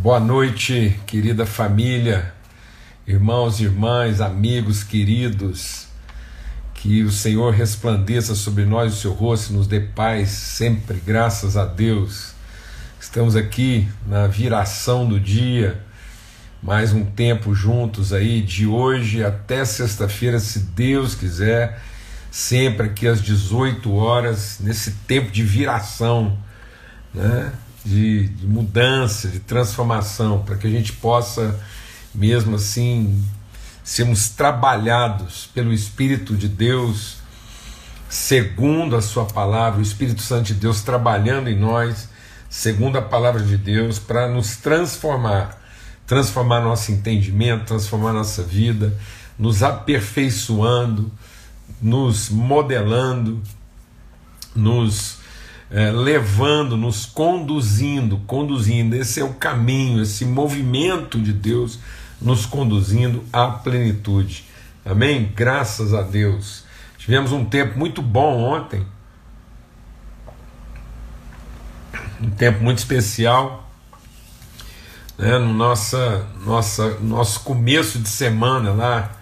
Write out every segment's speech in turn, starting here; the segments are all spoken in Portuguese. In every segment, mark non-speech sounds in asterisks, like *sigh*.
Boa noite, querida família, irmãos e irmãs, amigos queridos. Que o Senhor resplandeça sobre nós o seu rosto e nos dê paz sempre, graças a Deus. Estamos aqui na viração do dia, mais um tempo juntos aí, de hoje até sexta-feira, se Deus quiser, sempre aqui às 18 horas, nesse tempo de viração, né? De, de mudança, de transformação, para que a gente possa, mesmo assim, sermos trabalhados pelo Espírito de Deus, segundo a Sua palavra, o Espírito Santo de Deus trabalhando em nós, segundo a palavra de Deus, para nos transformar, transformar nosso entendimento, transformar nossa vida, nos aperfeiçoando, nos modelando, nos é, levando, nos conduzindo, conduzindo. Esse é o caminho, esse movimento de Deus nos conduzindo à plenitude. Amém? Graças a Deus. Tivemos um tempo muito bom ontem, um tempo muito especial, né, no nossa, nossa, nosso começo de semana lá,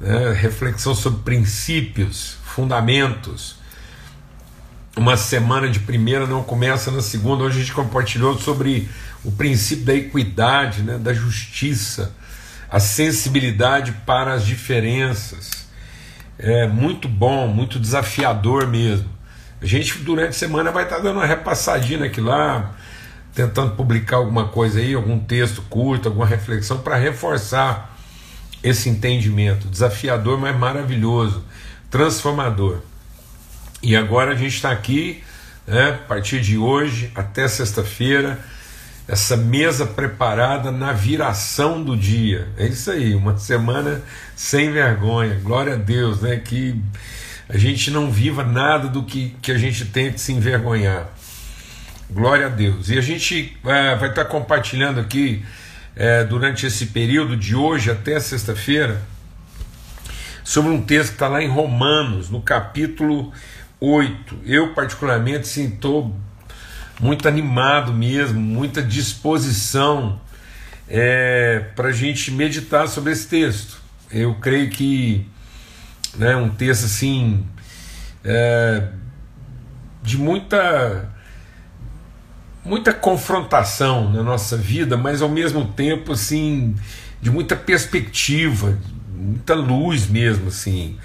né, reflexão sobre princípios, fundamentos uma semana de primeira não começa na segunda. Hoje a gente compartilhou sobre o princípio da equidade, né, da justiça, a sensibilidade para as diferenças. É muito bom, muito desafiador mesmo. A gente durante a semana vai estar dando uma repassadinha aqui lá, tentando publicar alguma coisa aí, algum texto curto, alguma reflexão para reforçar esse entendimento. Desafiador, mas maravilhoso, transformador. E agora a gente está aqui, né, a partir de hoje até sexta-feira, essa mesa preparada na viração do dia. É isso aí, uma semana sem vergonha. Glória a Deus, né? Que a gente não viva nada do que, que a gente tente se envergonhar. Glória a Deus. E a gente é, vai estar tá compartilhando aqui é, durante esse período de hoje até sexta-feira sobre um texto que está lá em Romanos, no capítulo 8. Eu, particularmente, estou muito animado mesmo, muita disposição é, para a gente meditar sobre esse texto. Eu creio que né, um texto assim é, de muita muita confrontação na nossa vida, mas ao mesmo tempo assim de muita perspectiva, muita luz mesmo assim,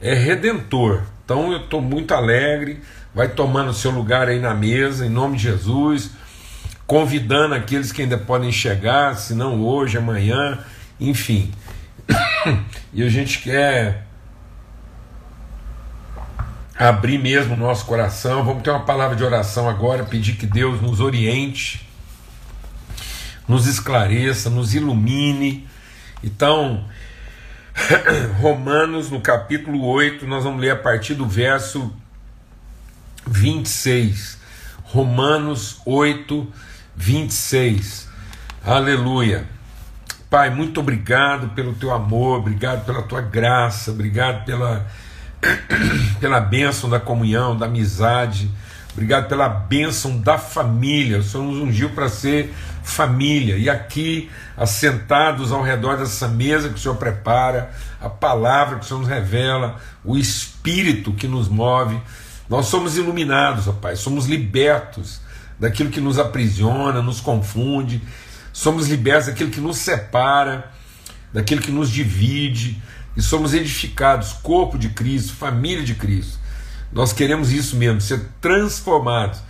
é redentor. Então eu estou muito alegre. Vai tomando seu lugar aí na mesa, em nome de Jesus. Convidando aqueles que ainda podem chegar, se não hoje, amanhã, enfim. *coughs* e a gente quer abrir mesmo o nosso coração. Vamos ter uma palavra de oração agora, pedir que Deus nos oriente, nos esclareça, nos ilumine. Então, *coughs* Romanos, no capítulo 8, nós vamos ler a partir do verso 26. Romanos 8, 26. Aleluia. Pai, muito obrigado pelo teu amor, obrigado pela tua graça, obrigado pela, *coughs* pela bênção da comunhão, da amizade, obrigado pela bênção da família. O Senhor nos ungiu para ser família. E aqui, assentados ao redor dessa mesa que o Senhor prepara, a palavra que o Senhor nos revela, o Espírito que nos move, nós somos iluminados, ó Pai, somos libertos daquilo que nos aprisiona, nos confunde, somos libertos daquilo que nos separa, daquilo que nos divide, e somos edificados, corpo de Cristo, família de Cristo. Nós queremos isso mesmo, ser transformados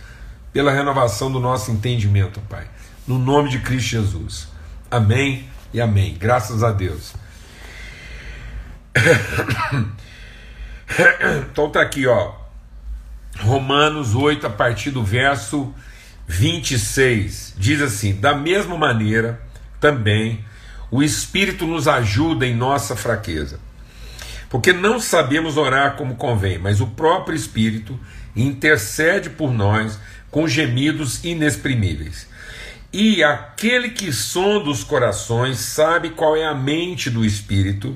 pela renovação do nosso entendimento, Pai no nome de Cristo Jesus. Amém e amém. Graças a Deus. *coughs* Então tá aqui, ó. Romanos 8, a partir do verso 26. Diz assim: Da mesma maneira, também, o Espírito nos ajuda em nossa fraqueza. Porque não sabemos orar como convém, mas o próprio Espírito intercede por nós com gemidos inexprimíveis. E aquele que sonda os corações sabe qual é a mente do Espírito,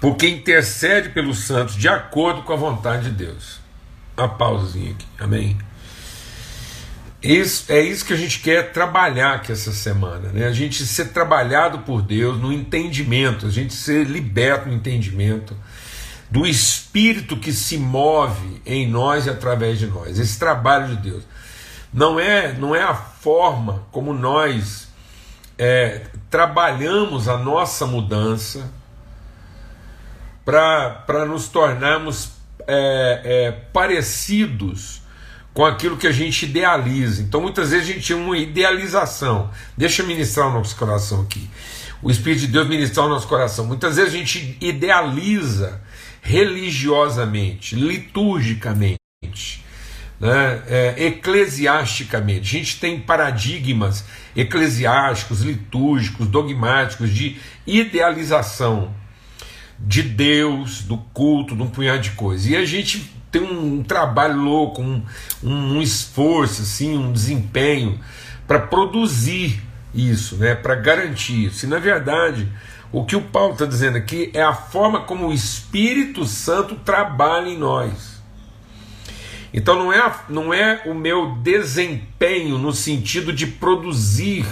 porque intercede pelos santos de acordo com a vontade de Deus. Uma pausazinha aqui, amém? Isso, é isso que a gente quer trabalhar aqui essa semana, né? A gente ser trabalhado por Deus no entendimento, a gente ser liberto no entendimento do Espírito que se move em nós e através de nós. Esse trabalho de Deus não é não é a forma como nós é, trabalhamos a nossa mudança para nos tornarmos é, é, parecidos com aquilo que a gente idealiza. Então, muitas vezes a gente tem uma idealização. Deixa eu ministrar o nosso coração aqui. O Espírito de Deus ministrar o nosso coração. Muitas vezes a gente idealiza religiosamente, liturgicamente, né? É, eclesiasticamente. A gente tem paradigmas eclesiásticos, litúrgicos, dogmáticos de idealização de Deus, do culto, de um punhado de coisas. E a gente tem um trabalho louco, um, um esforço, assim, um desempenho para produzir isso, né, para garantir isso. E na verdade, o que o Paulo está dizendo aqui é a forma como o Espírito Santo trabalha em nós. Então não é, não é o meu desempenho no sentido de produzir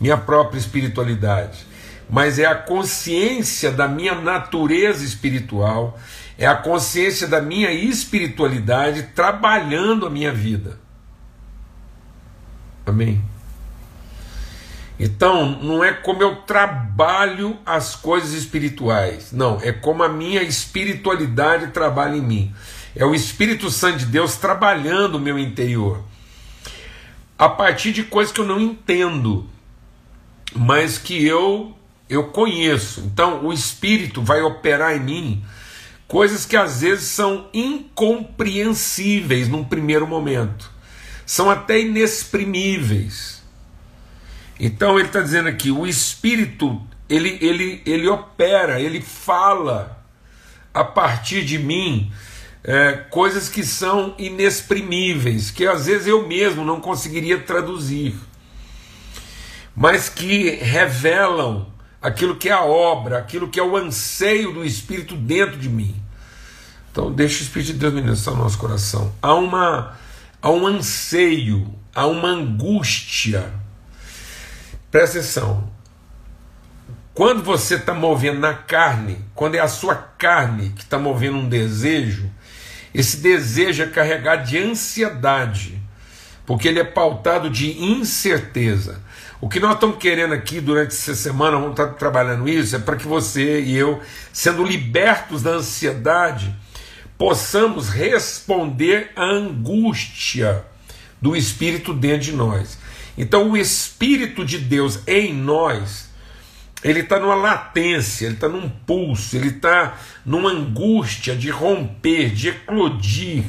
minha própria espiritualidade, mas é a consciência da minha natureza espiritual é a consciência da minha espiritualidade trabalhando a minha vida. Amém? Então, não é como eu trabalho as coisas espirituais, não, é como a minha espiritualidade trabalha em mim. É o Espírito Santo de Deus trabalhando o meu interior, a partir de coisas que eu não entendo, mas que eu eu conheço. Então, o Espírito vai operar em mim coisas que às vezes são incompreensíveis num primeiro momento, são até inexprimíveis. Então ele está dizendo aqui: o Espírito ele, ele, ele opera, ele fala a partir de mim é, coisas que são inexprimíveis, que às vezes eu mesmo não conseguiria traduzir, mas que revelam aquilo que é a obra, aquilo que é o anseio do Espírito dentro de mim. Então, deixa o Espírito de Deus ministrar no nosso coração. Há, uma, há um anseio, há uma angústia. Presta atenção. Quando você está movendo na carne, quando é a sua carne que está movendo um desejo, esse desejo é carregado de ansiedade, porque ele é pautado de incerteza. O que nós estamos querendo aqui durante essa semana, vamos estar trabalhando isso, é para que você e eu, sendo libertos da ansiedade, possamos responder à angústia do Espírito dentro de nós. Então, o Espírito de Deus em nós, ele está numa latência, ele está num pulso, ele está numa angústia de romper, de eclodir,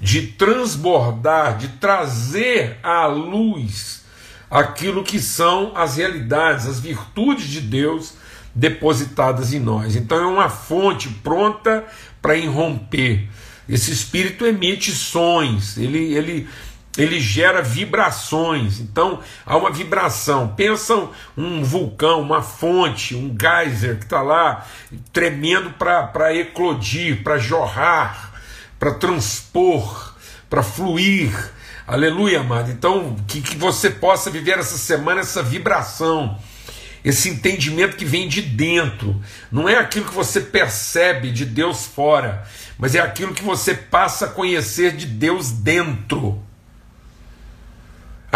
de transbordar, de trazer à luz aquilo que são as realidades, as virtudes de Deus depositadas em nós. Então é uma fonte pronta para irromper. Esse espírito emite sons, ele, ele, ele gera vibrações. Então há uma vibração. Pensa um vulcão, uma fonte, um geyser que está lá tremendo para eclodir, para jorrar, para transpor, para fluir. Aleluia, amado. Então, que, que você possa viver essa semana essa vibração, esse entendimento que vem de dentro. Não é aquilo que você percebe de Deus fora, mas é aquilo que você passa a conhecer de Deus dentro.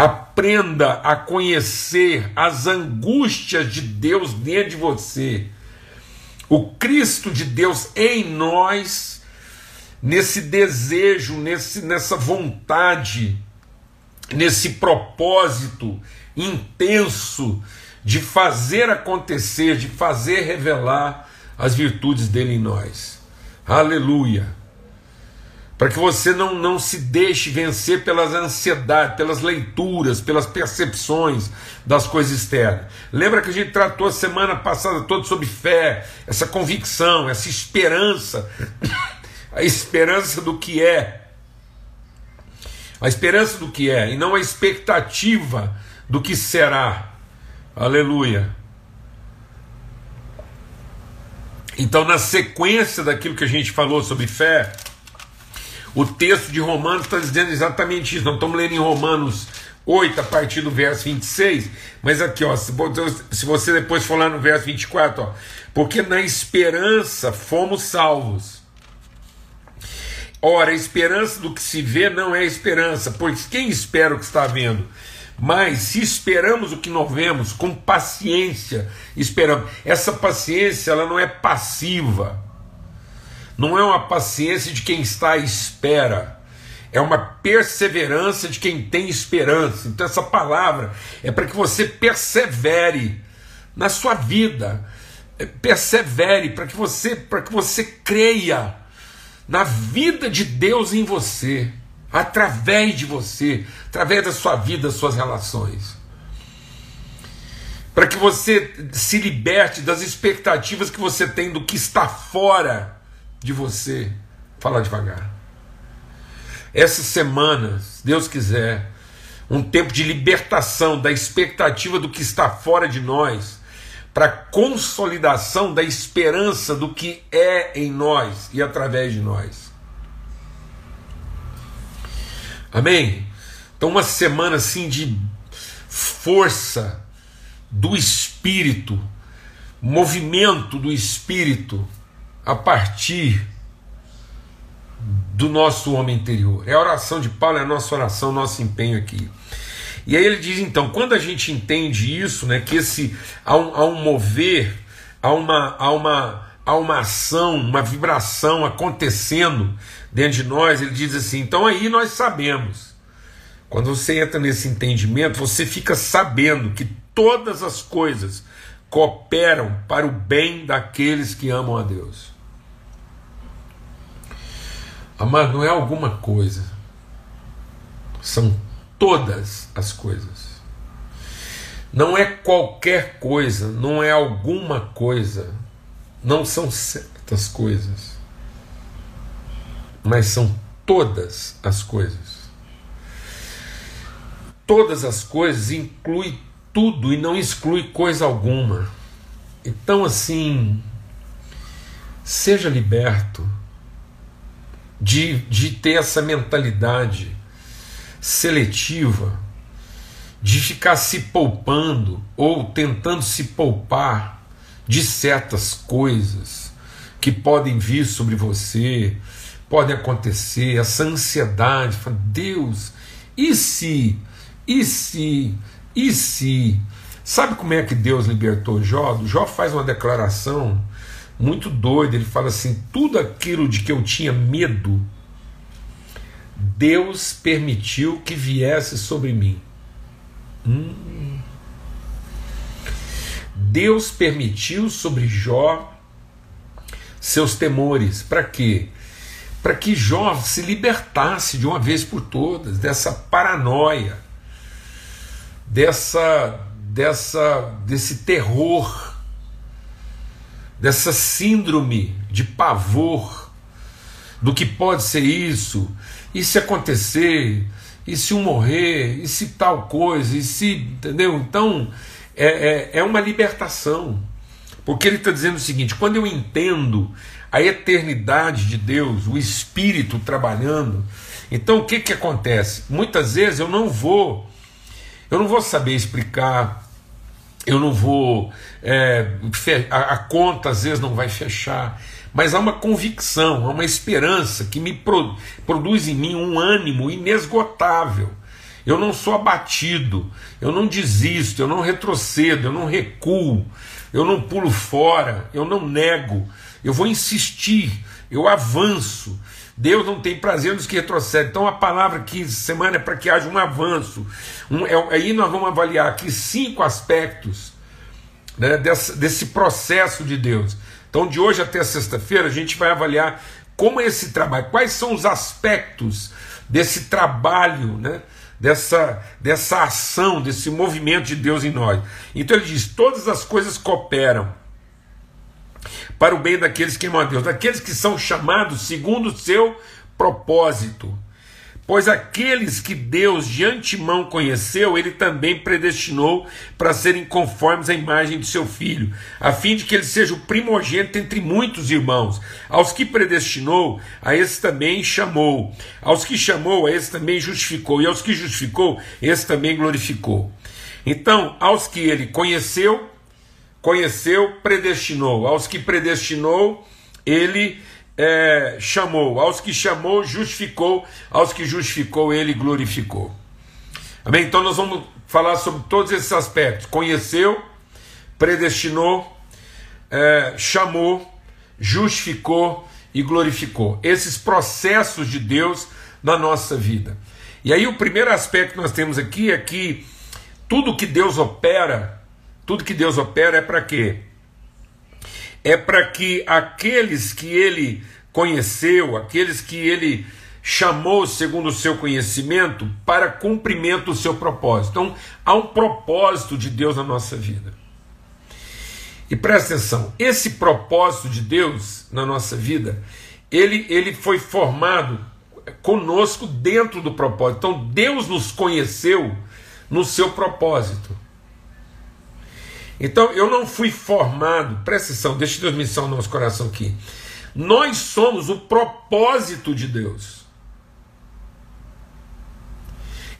Aprenda a conhecer as angústias de Deus dentro de você. O Cristo de Deus em nós nesse desejo, nesse, nessa vontade, nesse propósito intenso de fazer acontecer, de fazer revelar as virtudes dele em nós. Aleluia. Para que você não, não se deixe vencer pelas ansiedades, pelas leituras, pelas percepções das coisas externas. Lembra que a gente tratou a semana passada toda sobre fé, essa convicção, essa esperança *coughs* a esperança do que é. A esperança do que é, e não a expectativa do que será. Aleluia. Então, na sequência daquilo que a gente falou sobre fé, O texto de Romanos está dizendo exatamente isso. Nós estamos lendo em Romanos 8, a partir do verso 26, mas aqui, ó, se você depois for lá no verso 24, ó, porque na esperança fomos salvos. Ora, a esperança do que se vê não é esperança, pois quem espera o que está vendo? Mas se esperamos o que não vemos, com paciência esperamos. Essa paciência ela não é passiva, não é uma paciência de quem está à espera é uma perseverança de quem tem esperança. Então, essa palavra é para que você persevere na sua vida, é, persevere para que você para que você creia na vida de Deus em você, através de você, através da sua vida, das suas relações. Para que você se liberte das expectativas que você tem do que está fora de você. Fala devagar essas semanas, Deus quiser, um tempo de libertação da expectativa do que está fora de nós, para consolidação da esperança do que é em nós e através de nós. Amém? Então, uma semana assim de força do Espírito, movimento do Espírito a partir do nosso homem interior. É a oração de Paulo, é a nossa oração, nosso empenho aqui. E aí ele diz então, quando a gente entende isso, né, que esse há um, há um mover, há uma, há, uma, há uma ação, uma vibração acontecendo dentro de nós, ele diz assim, então aí nós sabemos. Quando você entra nesse entendimento, você fica sabendo que todas as coisas cooperam para o bem daqueles que amam a Deus. Amado, não é alguma coisa, são todas as coisas. Não é qualquer coisa, não é alguma coisa, não são certas coisas, mas são todas as coisas. Todas as coisas inclui tudo e não exclui coisa alguma. Então, assim, seja liberto de, de ter essa mentalidade seletiva, de ficar se poupando ou tentando se poupar de certas coisas que podem vir sobre você, podem acontecer, essa ansiedade, Deus, e se, e se, e se. Sabe como é que Deus libertou Jó? Jó faz uma declaração muito doido. Ele fala assim: tudo aquilo de que eu tinha medo, Deus permitiu que viesse sobre mim. Hum. Deus permitiu sobre Jó seus temores. Para quê? Para que Jó se libertasse de uma vez por todas dessa paranoia, dessa, dessa, desse terror dessa síndrome de pavor do que pode ser isso, e se acontecer, e se um morrer, e se tal coisa, e se. Entendeu? Então, é, é, é uma libertação. Porque ele está dizendo o seguinte: quando eu entendo a eternidade de Deus, o Espírito trabalhando, então o que, que acontece? Muitas vezes eu não vou, eu não vou saber explicar eu não vou. É, a, a, conta às vezes não vai fechar, mas há uma convicção, há uma esperança que me pro, produz em mim um ânimo inesgotável. Eu não sou abatido, eu não desisto, eu não retrocedo, eu não recuo, eu não pulo fora, eu não nego, eu vou insistir, eu avanço. Deus não tem prazer nos que retrocedem. Então a palavra que semana é para que haja um avanço. Um, é, aí nós vamos avaliar aqui cinco aspectos né, desse, desse processo de Deus. Então de hoje até sexta-feira a gente vai avaliar como é esse trabalho, quais são os aspectos desse trabalho, né, dessa, dessa ação, desse movimento de Deus em nós. Então ele diz: todas as coisas cooperam para o bem daqueles que amam a Deus, daqueles que são chamados segundo o seu propósito. Pois aqueles que Deus de antemão conheceu, ele também predestinou para serem conformes à imagem de seu filho, a fim de que ele seja o primogênito entre muitos irmãos. Aos que predestinou, a esse também chamou. Aos que chamou, a esse também justificou. E aos que justificou, esse também glorificou. Então, aos que ele conheceu, conheceu, predestinou. Aos que predestinou, ele é, chamou, aos que chamou, justificou, aos que justificou, ele glorificou. Amém? Então nós vamos falar sobre todos esses aspectos: conheceu, predestinou, é, chamou, justificou e glorificou. Esses processos de Deus na nossa vida. E aí o primeiro aspecto que nós temos aqui é que tudo que Deus opera, tudo que Deus opera é para quê? é para que aqueles que ele conheceu, aqueles que ele chamou segundo o seu conhecimento, para cumprimento do seu propósito. Então, há um propósito de Deus na nossa vida. E presta atenção, esse propósito de Deus na nossa vida, ele, ele foi formado conosco dentro do propósito. Então, Deus nos conheceu no seu propósito. Então eu não fui formado, presta atenção, deixa Deus me no nosso coração aqui. Nós somos o propósito de Deus.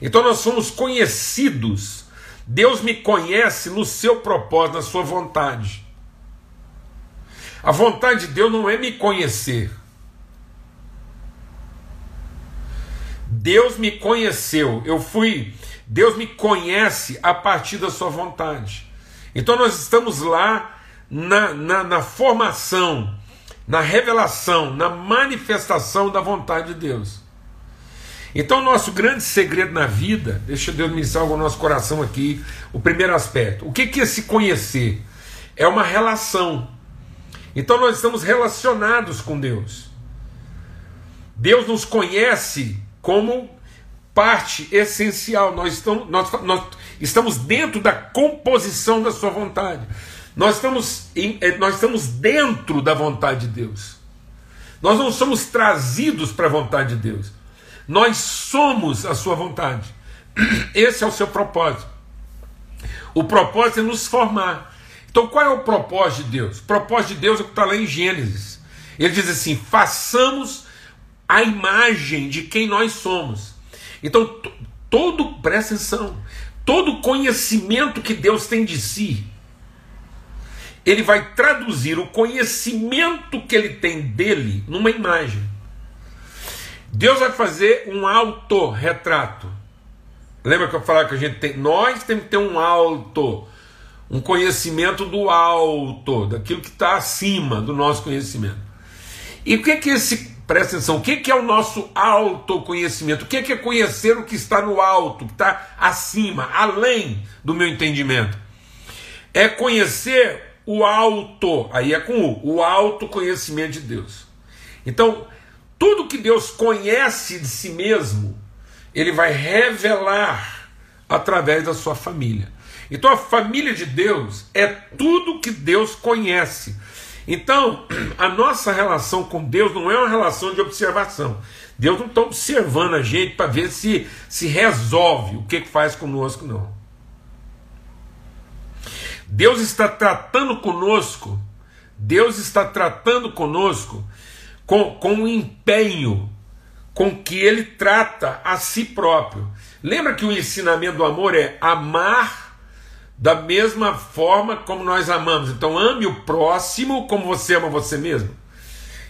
Então nós somos conhecidos. Deus me conhece no seu propósito, na sua vontade. A vontade de Deus não é me conhecer. Deus me conheceu. Eu fui. Deus me conhece a partir da sua vontade. Então nós estamos lá na, na, na formação, na revelação, na manifestação da vontade de Deus. Então, o nosso grande segredo na vida, deixa Deus ministrar algo no nosso coração aqui, o primeiro aspecto. O que, que é se conhecer? É uma relação. Então, nós estamos relacionados com Deus. Deus nos conhece como parte essencial. Nós estamos, nós, nós estamos dentro da composição da Sua vontade. Nós estamos, em, eh, nós estamos dentro da vontade de Deus. Nós não somos trazidos para a vontade de Deus. Nós somos a Sua vontade. *clears throat* Esse é o seu propósito. O propósito é nos formar. Então, qual é o propósito de Deus? O propósito de Deus é o que está lá em Gênesis. Ele diz assim: façamos a imagem de quem nós somos. Então, todo, presta atenção, todo conhecimento que Deus tem de si, ele vai traduzir o conhecimento que ele tem dele numa imagem. Deus vai fazer um autorretrato. Lembra que eu falava que a gente tem. Nós temos que ter um alto, um conhecimento do alto, daquilo que está acima do nosso conhecimento. E o que é que esse Presta atenção, o que é o nosso autoconhecimento? O que é conhecer o que está no alto, que está acima, além do meu entendimento? É conhecer o alto, aí é com o, o autoconhecimento de Deus. Então, tudo que Deus conhece de si mesmo, ele vai revelar através da sua família. Então, a família de Deus é tudo que Deus conhece. Então, a nossa relação com Deus não é uma relação de observação. Deus não está observando a gente para ver se se resolve o que, que faz conosco, não. Deus está tratando conosco, Deus está tratando conosco com, com o empenho com que Ele trata a si próprio. Lembra que o ensinamento do amor é amar da mesma forma como nós amamos. Então, ame o próximo como você ama você mesmo.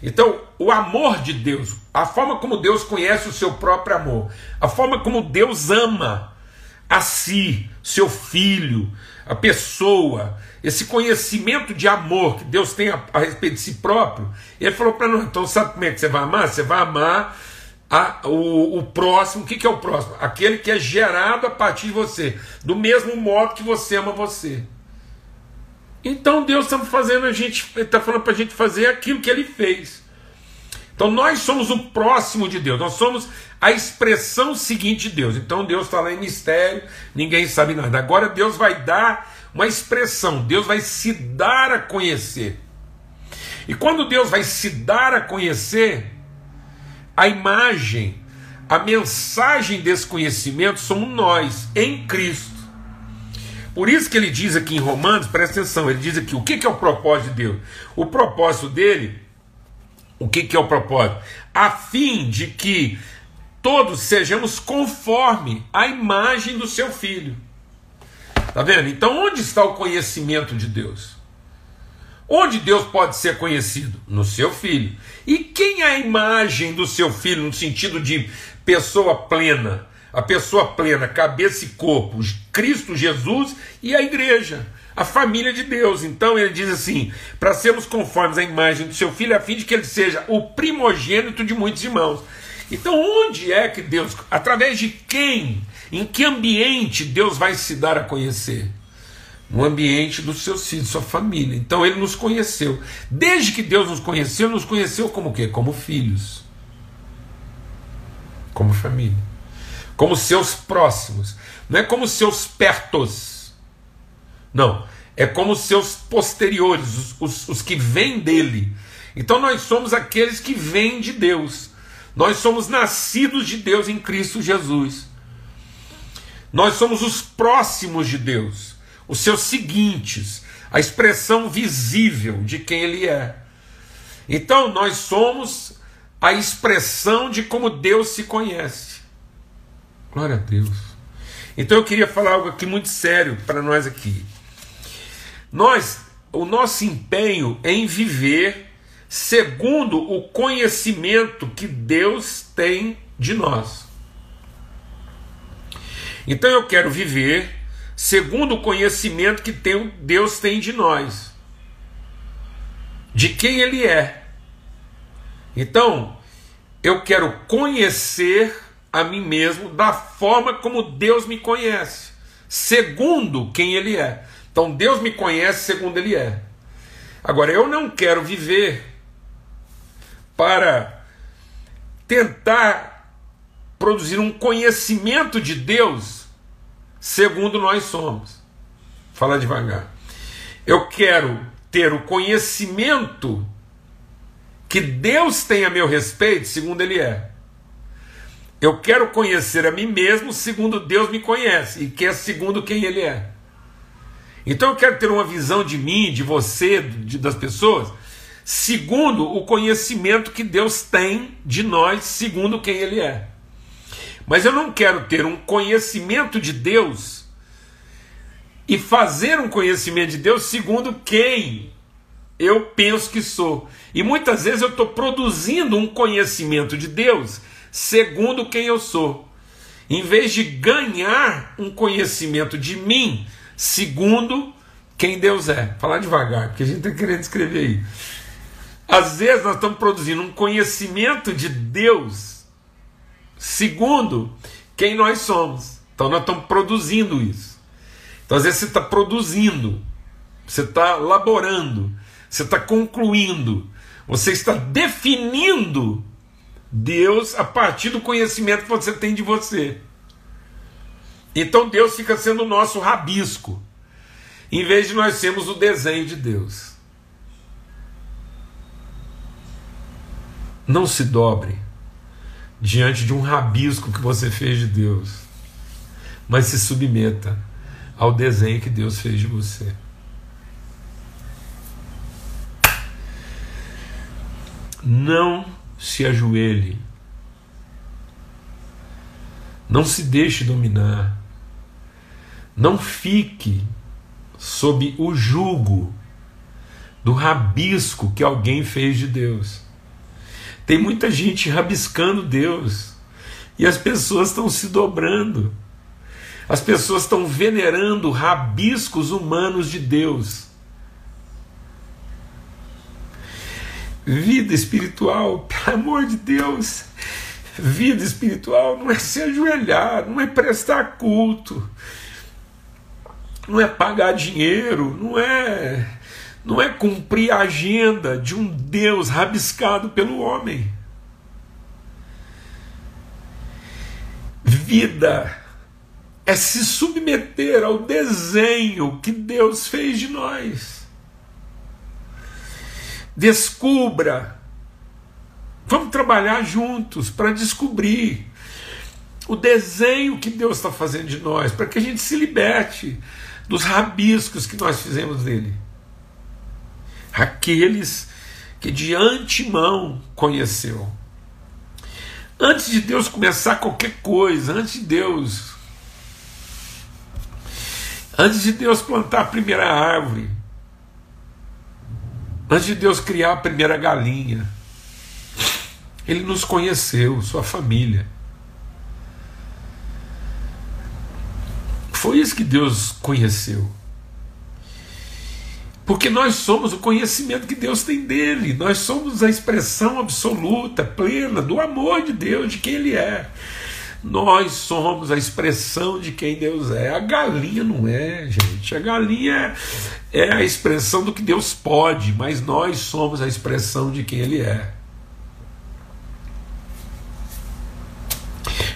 Então, o amor de Deus, a forma como Deus conhece o seu próprio amor, a forma como Deus ama a si, seu filho, a pessoa, esse conhecimento de amor que Deus tem a, a respeito de si próprio, ele falou para nós: então, sabe como é que você vai amar? Você vai amar a, o, o próximo, o que, que é o próximo? Aquele que é gerado a partir de você, do mesmo modo que você ama você. Então Deus está fazendo a gente, está falando para a gente fazer aquilo que Ele fez. Então nós somos o próximo de Deus, nós somos a expressão seguinte de Deus. Então Deus está lá em mistério, ninguém sabe nada. Agora Deus vai dar uma expressão, Deus vai se dar a conhecer. E quando Deus vai se dar a conhecer, a imagem, a mensagem desse conhecimento somos nós, em Cristo. Por isso que ele diz aqui em Romanos, presta atenção, ele diz aqui, o que, que é o propósito de Deus? O propósito dele, o que, que é o propósito? A fim de que todos sejamos conforme a imagem do seu filho. Tá vendo? Então, onde está o conhecimento de Deus? Onde Deus pode ser conhecido? No seu filho. E quem é a imagem do seu filho no sentido de pessoa plena? A pessoa plena, cabeça e corpo, Cristo Jesus e a igreja, a família de Deus. Então ele diz assim: para sermos conformes à imagem do seu filho, a fim de que ele seja o primogênito de muitos irmãos. Então, onde é que Deus, através de quem, em que ambiente Deus vai se dar a conhecer? No ambiente dos seus filhos, sua família. Então ele nos conheceu. Desde que Deus nos conheceu, nos conheceu como quê? Como filhos. Como família. Como seus próximos. Não é como seus pertos. Não. É como seus posteriores, os, os, os que vêm dele. Então nós somos aqueles que vêm de Deus. Nós somos nascidos de Deus em Cristo Jesus. Nós somos os próximos de Deus, os seus seguintes, a expressão visível de quem Ele é. Então, nós somos a expressão de como Deus se conhece. Glória a Deus. Então, eu queria falar algo aqui muito sério para nós aqui. Nós, o nosso empenho em viver segundo o conhecimento que Deus tem de nós. Então eu quero viver segundo o conhecimento que Deus tem de nós, de quem Ele é. Então, eu quero conhecer a mim mesmo da forma como Deus me conhece, segundo quem Ele é. Então, Deus me conhece segundo Ele é. Agora, eu não quero viver para tentar produzir um conhecimento de Deus segundo nós somos. Fala devagar. Eu quero ter o conhecimento que Deus tem a meu respeito, segundo Ele é. Eu quero conhecer a mim mesmo segundo Deus me conhece, e que é segundo quem Ele é. Então eu quero ter uma visão de mim, de você, de, das pessoas, segundo o conhecimento que Deus tem de nós, segundo quem Ele é. Mas eu não quero ter um conhecimento de Deus e fazer um conhecimento de Deus segundo quem eu penso que sou. E muitas vezes eu estou produzindo um conhecimento de Deus segundo quem eu sou, em vez de ganhar um conhecimento de mim segundo quem Deus é. Falar devagar, porque a gente está querendo escrever aí. Às vezes nós estamos produzindo um conhecimento de Deus Segundo, quem nós somos. Então nós estamos produzindo isso. Então às vezes você está produzindo, você está laborando, você está concluindo, você está definindo Deus a partir do conhecimento que você tem de você. Então Deus fica sendo o nosso rabisco, em vez de nós sermos o desenho de Deus. Não se dobre diante de um rabisco que você fez de Deus, mas se submeta ao desenho que Deus fez de você. Não se ajoelhe, não se deixe dominar, não fique sob o jugo do rabisco que alguém fez de Deus. Tem muita gente rabiscando Deus. E as pessoas estão se dobrando. As pessoas estão venerando rabiscos humanos de Deus. Vida espiritual, *laughs* pelo amor de Deus, vida espiritual não é se ajoelhar, não é prestar culto, não é pagar dinheiro, não é não é cumprir a agenda de um Deus rabiscado pelo homem. Vida é se submeter ao desenho que Deus fez de nós. Descubra. Vamos trabalhar juntos para descobrir o desenho que Deus está fazendo de nós, para que a gente se liberte dos rabiscos que nós fizemos dele. Aqueles que de antemão conheceu. Antes de Deus começar qualquer coisa, antes de Deus. Antes de Deus plantar a primeira árvore, antes de Deus criar a primeira galinha, Ele nos conheceu, sua família. Foi isso que Deus conheceu. Porque nós somos o conhecimento que Deus tem dele, nós somos a expressão absoluta, plena do amor de Deus, de quem Ele é. Nós somos a expressão de quem Deus é. A galinha não é, gente. A galinha é, a expressão do que Deus pode, mas nós somos a expressão de quem Ele é.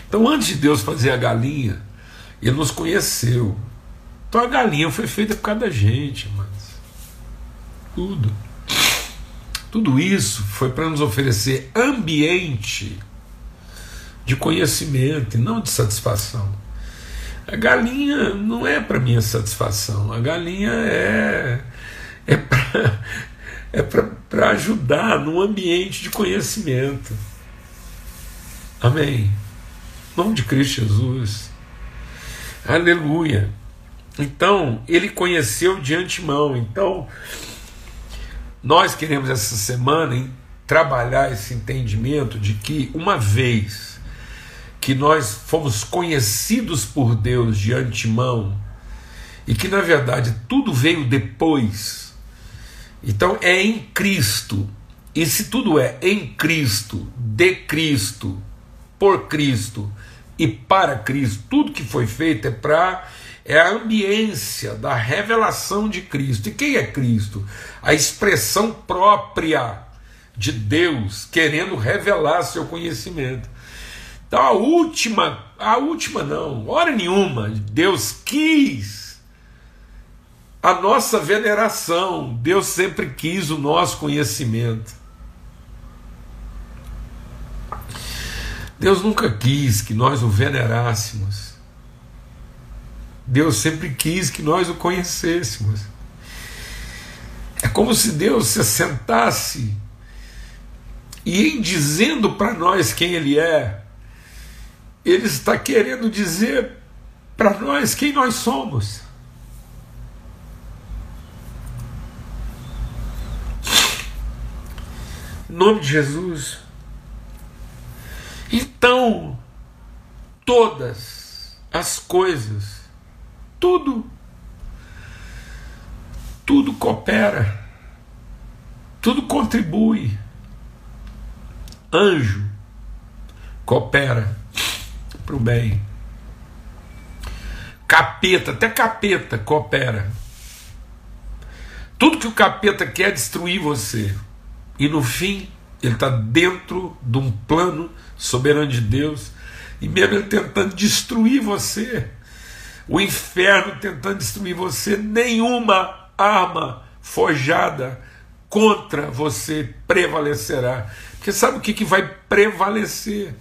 Então, antes de Deus fazer a galinha, Ele nos conheceu. Então a galinha foi feita por causa da gente, mano. Tudo. Tudo isso foi para nos oferecer ambiente de conhecimento e não de satisfação. A galinha não é para minha satisfação, a galinha é, é para é para ajudar num ambiente de conhecimento. Amém. Em nome de Cristo Jesus. Aleluia. Então, ele conheceu de antemão. Então, nós queremos essa semana trabalhar esse entendimento de que, uma vez que nós fomos conhecidos por Deus de antemão, e que na verdade tudo veio depois, então é em Cristo, e se tudo é em Cristo, de Cristo, por Cristo e para Cristo, tudo que foi feito é para é a ambiência da revelação de Cristo. E quem é Cristo? A expressão própria de Deus querendo revelar seu conhecimento. Então a última, a última não, hora nenhuma, Deus quis a nossa veneração, Deus sempre quis o nosso conhecimento. Deus nunca quis que nós o venerássemos. Deus sempre quis que nós o conhecêssemos. É como se Deus se sentasse e, em dizendo para nós quem Ele é, Ele está querendo dizer para nós quem nós somos. Em nome de Jesus. Então, todas as coisas tudo. Tudo coopera. Tudo contribui. Anjo coopera para o bem. Capeta, até capeta coopera. Tudo que o capeta quer é destruir você. E no fim, ele está dentro de um plano soberano de Deus. E mesmo ele tentando destruir você, o inferno tentando destruir você, nenhuma arma forjada contra você prevalecerá. Porque sabe o que, que vai prevalecer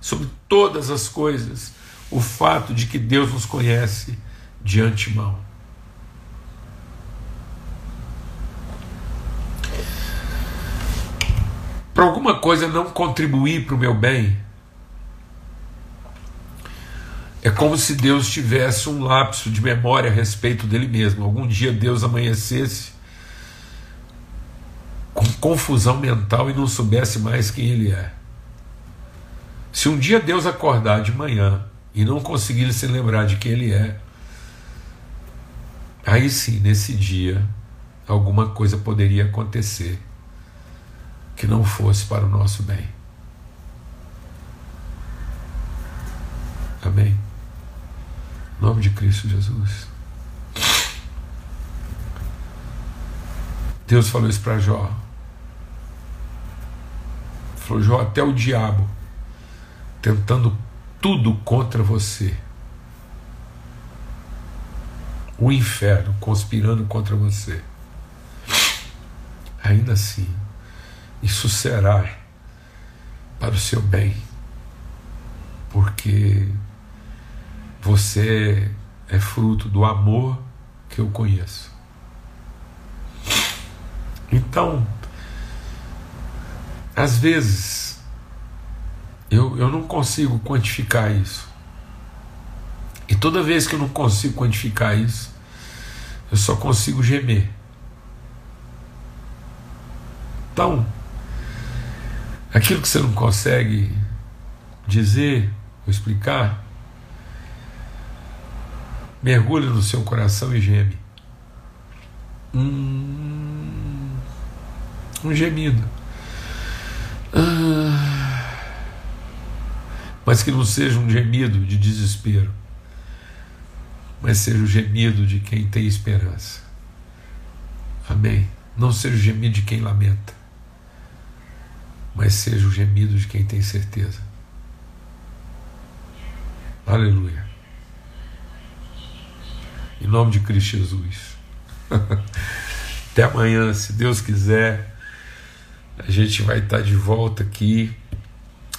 sobre todas as coisas? O fato de que Deus nos conhece de antemão. Para alguma coisa não contribuir para o meu bem, é como se Deus tivesse um lapso de memória a respeito dele mesmo. Algum dia Deus amanhecesse com confusão mental e não soubesse mais quem ele é. Se um dia Deus acordar de manhã e não conseguir se lembrar de quem ele é, aí sim, nesse dia, alguma coisa poderia acontecer que não fosse para o nosso bem. Amém. Em nome de Cristo Jesus. Deus falou isso para Jó. Falou, Jó, até o diabo tentando tudo contra você. O inferno conspirando contra você. Ainda assim, isso será para o seu bem. porque você é fruto do amor que eu conheço. Então, às vezes, eu, eu não consigo quantificar isso. E toda vez que eu não consigo quantificar isso, eu só consigo gemer. Então, aquilo que você não consegue dizer ou explicar, mergulha no seu coração e geme. Hum, um gemido. Ah, mas que não seja um gemido de desespero, mas seja o gemido de quem tem esperança. Amém. Não seja o gemido de quem lamenta, mas seja o gemido de quem tem certeza. Aleluia. Em nome de Cristo Jesus. *laughs* Até amanhã, se Deus quiser. A gente vai estar de volta aqui.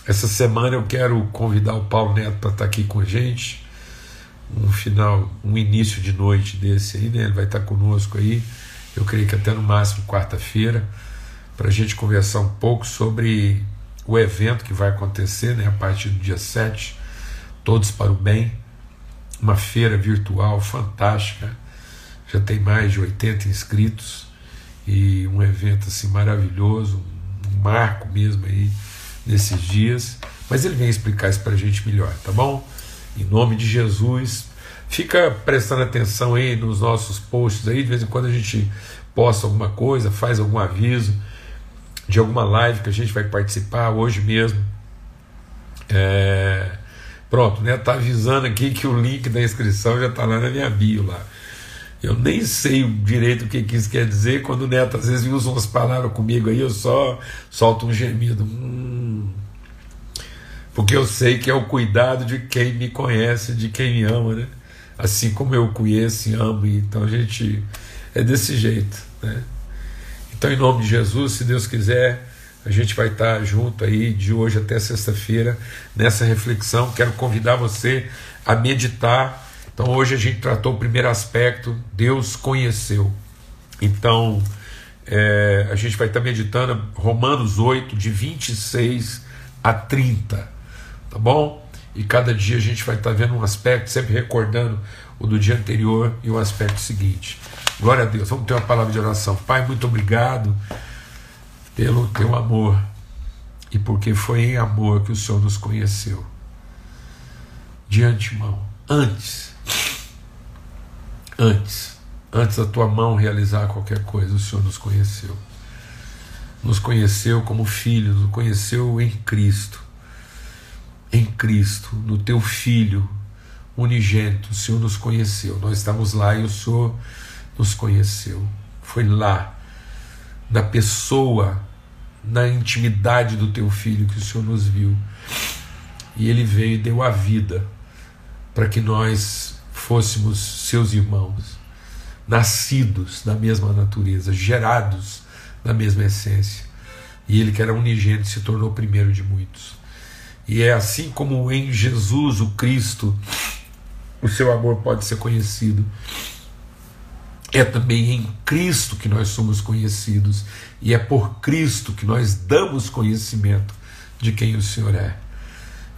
Essa semana eu quero convidar o Paulo Neto para estar aqui com a gente. Um final, um início de noite desse aí, né? Ele vai estar conosco aí. Eu creio que até no máximo quarta-feira, para a gente conversar um pouco sobre o evento que vai acontecer né, a partir do dia 7, Todos para o Bem, uma feira virtual fantástica, já tem mais de 80 inscritos e um evento assim maravilhoso, um marco mesmo aí nesses dias. Mas ele vem explicar isso para a gente melhor, tá bom? Em nome de Jesus, fica prestando atenção aí nos nossos posts aí, de vez em quando a gente posta alguma coisa, faz algum aviso de alguma live que a gente vai participar hoje mesmo. É... Pronto, né? Tá avisando aqui que o link da inscrição já está lá na minha bio lá. Eu nem sei direito o que, que isso quer dizer. Quando o Neto às vezes usa umas palavras comigo aí, eu só solto um gemido. Hum. Porque eu sei que é o cuidado de quem me conhece, de quem me ama, né? Assim como eu conheço e amo. Então a gente é desse jeito, né? Então, em nome de Jesus, se Deus quiser, a gente vai estar junto aí de hoje até sexta-feira nessa reflexão. Quero convidar você a meditar então hoje a gente tratou o primeiro aspecto, Deus conheceu. Então é, a gente vai estar meditando Romanos 8, de 26 a 30, tá bom? E cada dia a gente vai estar vendo um aspecto, sempre recordando o do dia anterior e o aspecto seguinte. Glória a Deus. Vamos ter uma palavra de oração. Pai, muito obrigado pelo teu amor e porque foi em amor que o Senhor nos conheceu. De antemão, antes Antes, antes da tua mão realizar qualquer coisa, o Senhor nos conheceu. Nos conheceu como filhos, nos conheceu em Cristo. Em Cristo, no teu Filho unigênito, o Senhor nos conheceu. Nós estávamos lá e o Senhor nos conheceu. Foi lá, na pessoa, na intimidade do teu Filho, que o Senhor nos viu. E ele veio e deu a vida para que nós fôssemos seus irmãos, nascidos da mesma natureza, gerados da mesma essência. E ele, que era unigênito, se tornou primeiro de muitos. E é assim como em Jesus, o Cristo, o seu amor pode ser conhecido. É também em Cristo que nós somos conhecidos, e é por Cristo que nós damos conhecimento de quem o Senhor é.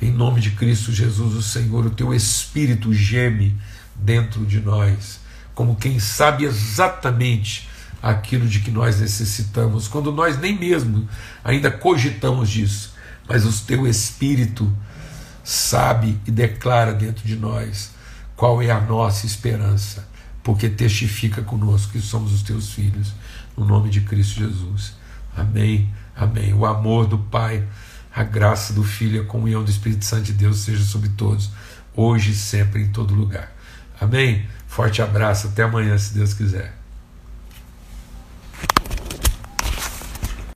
Em nome de Cristo Jesus, o Senhor, o teu espírito geme dentro de nós, como quem sabe exatamente aquilo de que nós necessitamos, quando nós nem mesmo ainda cogitamos disso, mas o teu espírito sabe e declara dentro de nós qual é a nossa esperança, porque testifica conosco que somos os teus filhos, no nome de Cristo Jesus. Amém. Amém. O amor do Pai, a graça do Filho, a comunhão do Espírito Santo de Deus seja sobre todos, hoje e sempre em todo lugar. Amém? Forte abraço, até amanhã, se Deus quiser.